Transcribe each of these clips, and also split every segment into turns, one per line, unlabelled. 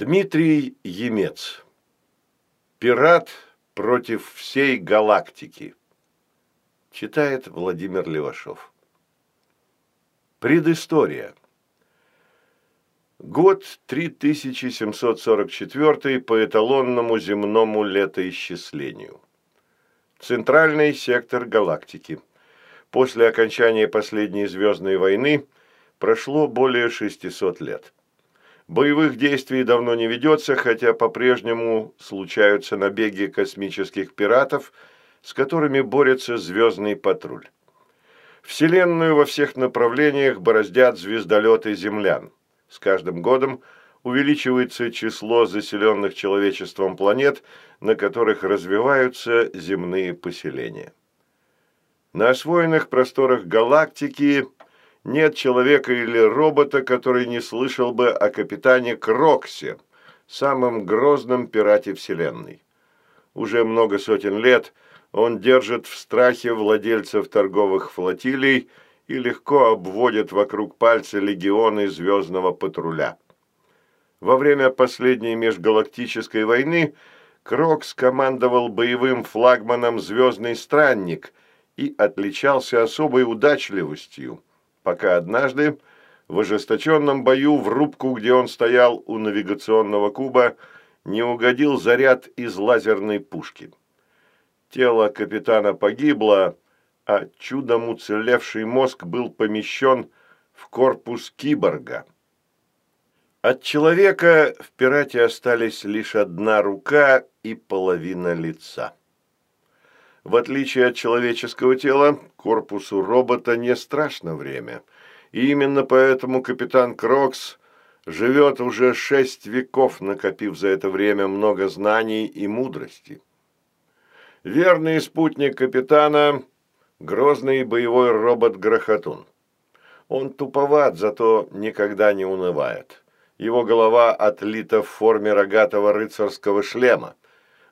Дмитрий Емец. Пират против всей галактики. Читает Владимир Левашов. Предыстория. Год 3744 по эталонному земному летоисчислению. Центральный сектор галактики. После окончания последней звездной войны прошло более 600 лет. Боевых действий давно не ведется, хотя по-прежнему случаются набеги космических пиратов, с которыми борется звездный патруль. Вселенную во всех направлениях бороздят звездолеты землян. С каждым годом увеличивается число заселенных человечеством планет, на которых развиваются земные поселения. На освоенных просторах галактики нет человека или робота, который не слышал бы о капитане Кроксе, самом грозном пирате Вселенной. Уже много сотен лет он держит в страхе владельцев торговых флотилий и легко обводит вокруг пальца легионы звездного патруля. Во время последней межгалактической войны Крокс командовал боевым флагманом «Звездный странник» и отличался особой удачливостью пока однажды в ожесточенном бою в рубку, где он стоял у навигационного куба, не угодил заряд из лазерной пушки. Тело капитана погибло, а чудом уцелевший мозг был помещен в корпус киборга. От человека в пирате остались лишь одна рука и половина лица. В отличие от человеческого тела, корпусу робота не страшно время. И именно поэтому капитан Крокс живет уже шесть веков, накопив за это время много знаний и мудрости. Верный спутник капитана – грозный боевой робот-грохотун. Он туповат, зато никогда не унывает. Его голова отлита в форме рогатого рыцарского шлема.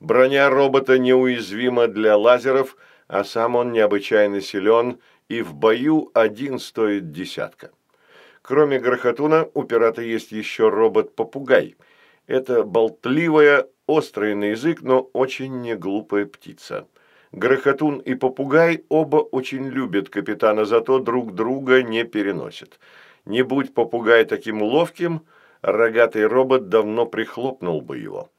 Броня робота неуязвима для лазеров, а сам он необычайно силен, и в бою один стоит десятка. Кроме Грохотуна, у пирата есть еще робот-попугай. Это болтливая, острая на язык, но очень неглупая птица. Грохотун и попугай оба очень любят капитана, зато друг друга не переносят. Не будь попугай таким ловким, рогатый робот давно прихлопнул бы его.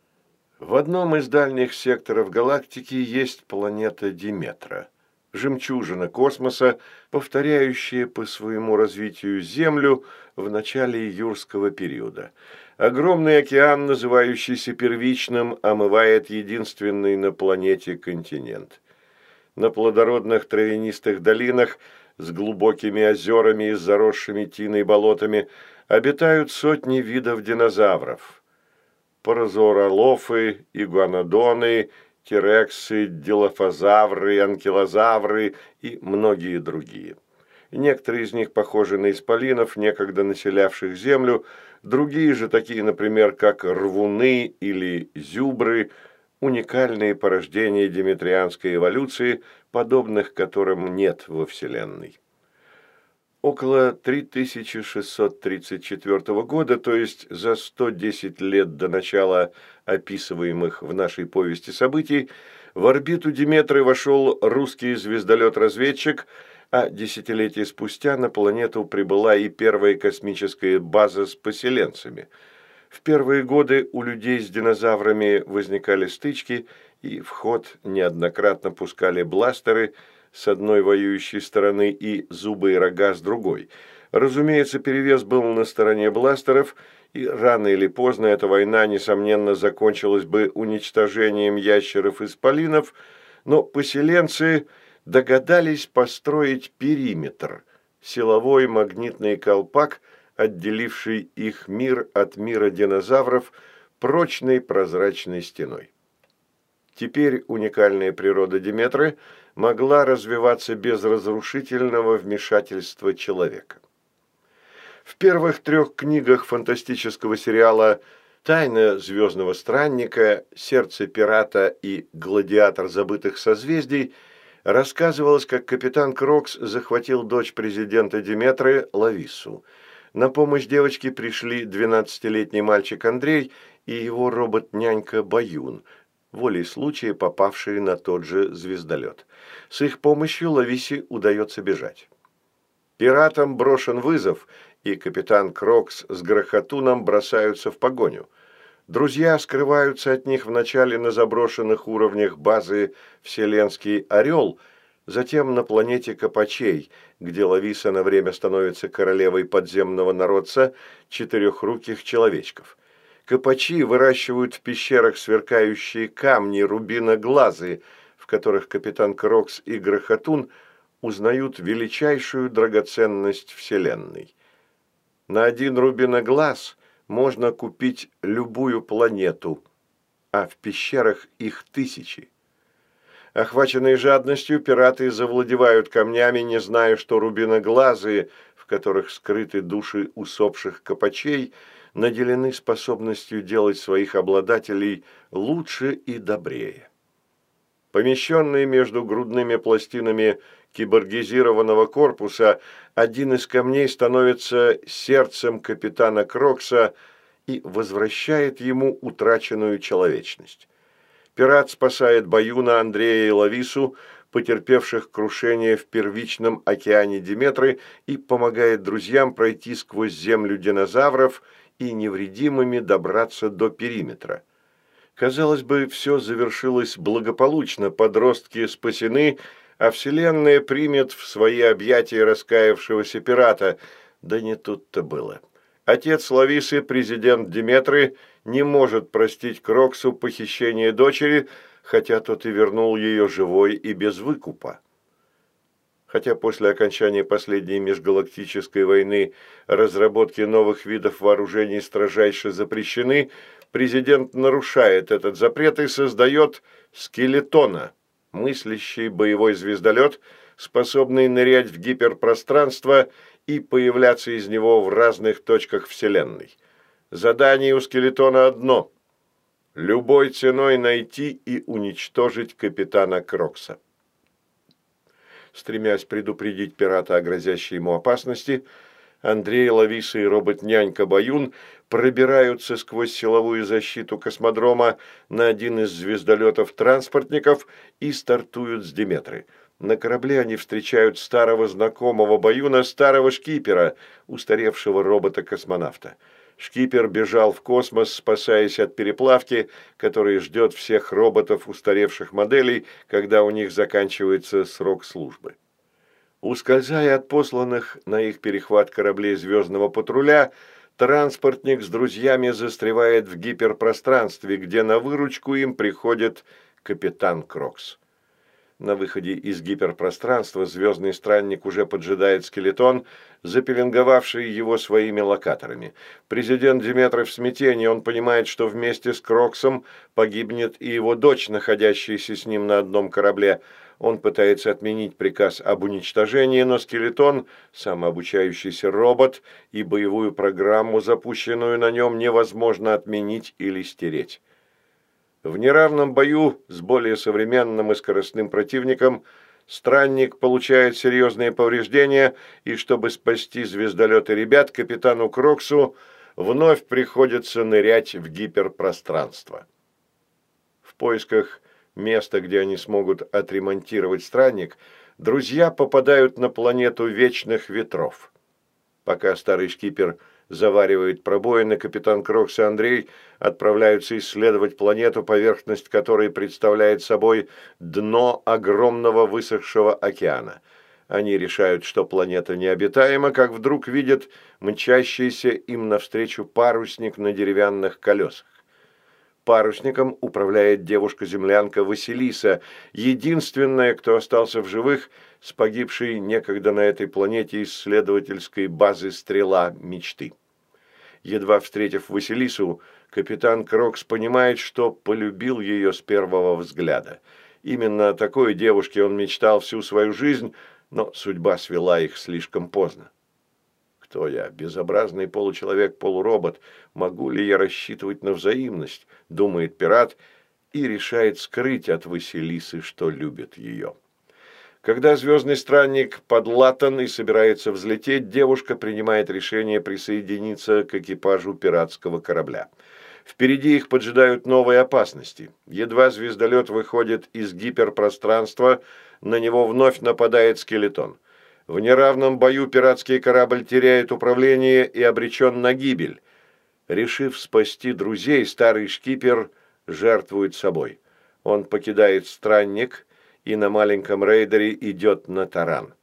В одном из дальних секторов галактики есть планета Диметра, жемчужина космоса, повторяющая по своему развитию Землю в начале юрского периода. Огромный океан, называющийся первичным, омывает единственный на планете континент. На плодородных травянистых долинах с глубокими озерами и заросшими тиной болотами обитают сотни видов динозавров – паразоролофы, игуанодоны, тирексы, дилофазавры, анкилозавры и многие другие. Некоторые из них похожи на исполинов, некогда населявших Землю, другие же, такие, например, как рвуны или зюбры, уникальные порождения диметрианской эволюции, подобных которым нет во Вселенной около 3634 года, то есть за 110 лет до начала описываемых в нашей повести событий, в орбиту Диметры вошел русский звездолет-разведчик, а десятилетия спустя на планету прибыла и первая космическая база с поселенцами. В первые годы у людей с динозаврами возникали стычки, и в ход неоднократно пускали бластеры – с одной воюющей стороны и зубы и рога с другой. Разумеется, перевес был на стороне бластеров, и рано или поздно эта война, несомненно, закончилась бы уничтожением ящеров-исполинов, но поселенцы догадались построить периметр – силовой магнитный колпак, отделивший их мир от мира динозавров прочной прозрачной стеной. Теперь уникальная природа Диметры могла развиваться без разрушительного вмешательства человека. В первых трех книгах фантастического сериала «Тайна звездного странника», «Сердце пирата» и «Гладиатор забытых созвездий» рассказывалось, как капитан Крокс захватил дочь президента Диметры Лавису. На помощь девочке пришли 12-летний мальчик Андрей и его робот-нянька Баюн, волей случая попавшие на тот же звездолет. С их помощью Лависе удается бежать. Пиратам брошен вызов, и капитан Крокс с Грохотуном бросаются в погоню. Друзья скрываются от них вначале на заброшенных уровнях базы «Вселенский Орел», затем на планете Копачей, где Лависа на время становится королевой подземного народца четырехруких человечков. Копачи выращивают в пещерах сверкающие камни рубиноглазы, в которых капитан Крокс и Грохотун узнают величайшую драгоценность Вселенной. На один рубиноглаз можно купить любую планету, а в пещерах их тысячи. Охваченные жадностью, пираты завладевают камнями, не зная, что рубиноглазые, в которых скрыты души усопших копачей, наделены способностью делать своих обладателей лучше и добрее. Помещенный между грудными пластинами киборгизированного корпуса, один из камней становится сердцем капитана Крокса и возвращает ему утраченную человечность. Пират спасает Баюна, Андрея и Лавису, потерпевших крушение в первичном океане Диметры, и помогает друзьям пройти сквозь землю динозавров и невредимыми добраться до периметра. Казалось бы, все завершилось благополучно, подростки спасены, а Вселенная примет в свои объятия раскаявшегося пирата. Да не тут-то было. Отец Лависы, президент Диметры, не может простить Кроксу похищение дочери, хотя тот и вернул ее живой и без выкупа. Хотя после окончания последней межгалактической войны разработки новых видов вооружений строжайше запрещены, президент нарушает этот запрет и создает скелетона, мыслящий боевой звездолет, способный нырять в гиперпространство и появляться из него в разных точках Вселенной. Задание у скелетона одно – любой ценой найти и уничтожить капитана Крокса стремясь предупредить пирата о грозящей ему опасности, Андрей, Лависа и робот-нянька Баюн пробираются сквозь силовую защиту космодрома на один из звездолетов-транспортников и стартуют с Диметры. На корабле они встречают старого знакомого Баюна, старого шкипера, устаревшего робота-космонавта. Шкипер бежал в космос, спасаясь от переплавки, которая ждет всех роботов устаревших моделей, когда у них заканчивается срок службы. Ускользая от посланных на их перехват кораблей звездного патруля, транспортник с друзьями застревает в гиперпространстве, где на выручку им приходит капитан Крокс. На выходе из гиперпространства звездный странник уже поджидает скелетон, запеленговавший его своими локаторами. Президент Диметров в смятении, он понимает, что вместе с Кроксом погибнет и его дочь, находящаяся с ним на одном корабле. Он пытается отменить приказ об уничтожении, но скелетон, самообучающийся робот, и боевую программу, запущенную на нем, невозможно отменить или стереть. В неравном бою с более современным и скоростным противником странник получает серьезные повреждения, и чтобы спасти звездолет и ребят, капитану Кроксу вновь приходится нырять в гиперпространство. В поисках места, где они смогут отремонтировать странник, друзья попадают на планету Вечных Ветров. Пока старый шкипер – заваривает пробоины, капитан Крокс и Андрей отправляются исследовать планету, поверхность которой представляет собой дно огромного высохшего океана. Они решают, что планета необитаема, как вдруг видят мчащийся им навстречу парусник на деревянных колесах. Парусником управляет девушка-землянка Василиса, единственная, кто остался в живых с погибшей некогда на этой планете исследовательской базы «Стрела мечты». Едва встретив Василису, капитан Крокс понимает, что полюбил ее с первого взгляда. Именно о такой девушке он мечтал всю свою жизнь, но судьба свела их слишком поздно. Кто я? Безобразный получеловек-полуробот. Могу ли я рассчитывать на взаимность? Думает пират и решает скрыть от Василисы, что любит ее. Когда звездный странник подлатан и собирается взлететь, девушка принимает решение присоединиться к экипажу пиратского корабля. Впереди их поджидают новые опасности. Едва звездолет выходит из гиперпространства, на него вновь нападает скелетон. В неравном бою пиратский корабль теряет управление и обречен на гибель. Решив спасти друзей, старый шкипер жертвует собой. Он покидает странник и на маленьком рейдере идет на таран.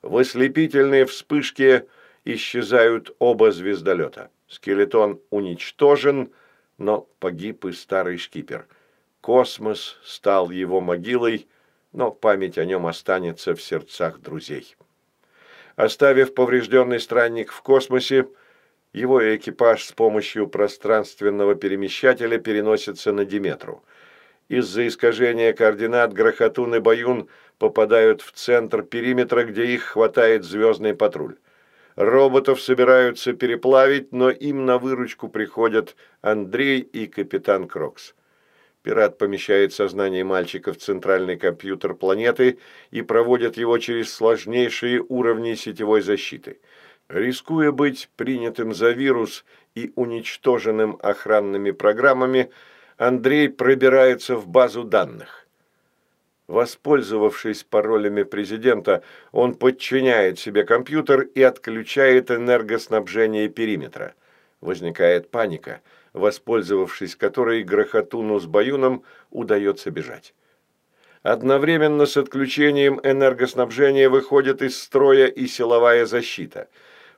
В ослепительной вспышке исчезают оба звездолета. Скелетон уничтожен, но погиб и старый шкипер. Космос стал его могилой, но память о нем останется в сердцах друзей. Оставив поврежденный странник в космосе, его экипаж с помощью пространственного перемещателя переносится на Диметру. Из-за искажения координат Грохотун и Баюн попадают в центр периметра, где их хватает звездный патруль. Роботов собираются переплавить, но им на выручку приходят Андрей и капитан Крокс. Пират помещает сознание мальчика в центральный компьютер планеты и проводит его через сложнейшие уровни сетевой защиты. Рискуя быть принятым за вирус и уничтоженным охранными программами, Андрей пробирается в базу данных. Воспользовавшись паролями президента, он подчиняет себе компьютер и отключает энергоснабжение периметра. Возникает паника – воспользовавшись которой Грохотуну с Баюном удается бежать. Одновременно с отключением энергоснабжения выходит из строя и силовая защита.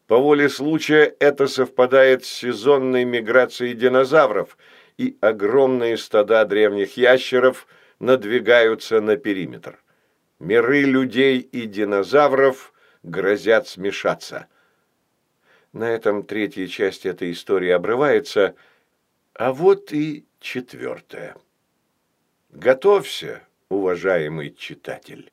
По воле случая это совпадает с сезонной миграцией динозавров, и огромные стада древних ящеров надвигаются на периметр. Миры людей и динозавров грозят смешаться. На этом третья часть этой истории обрывается – а вот и четвертое. Готовься, уважаемый читатель.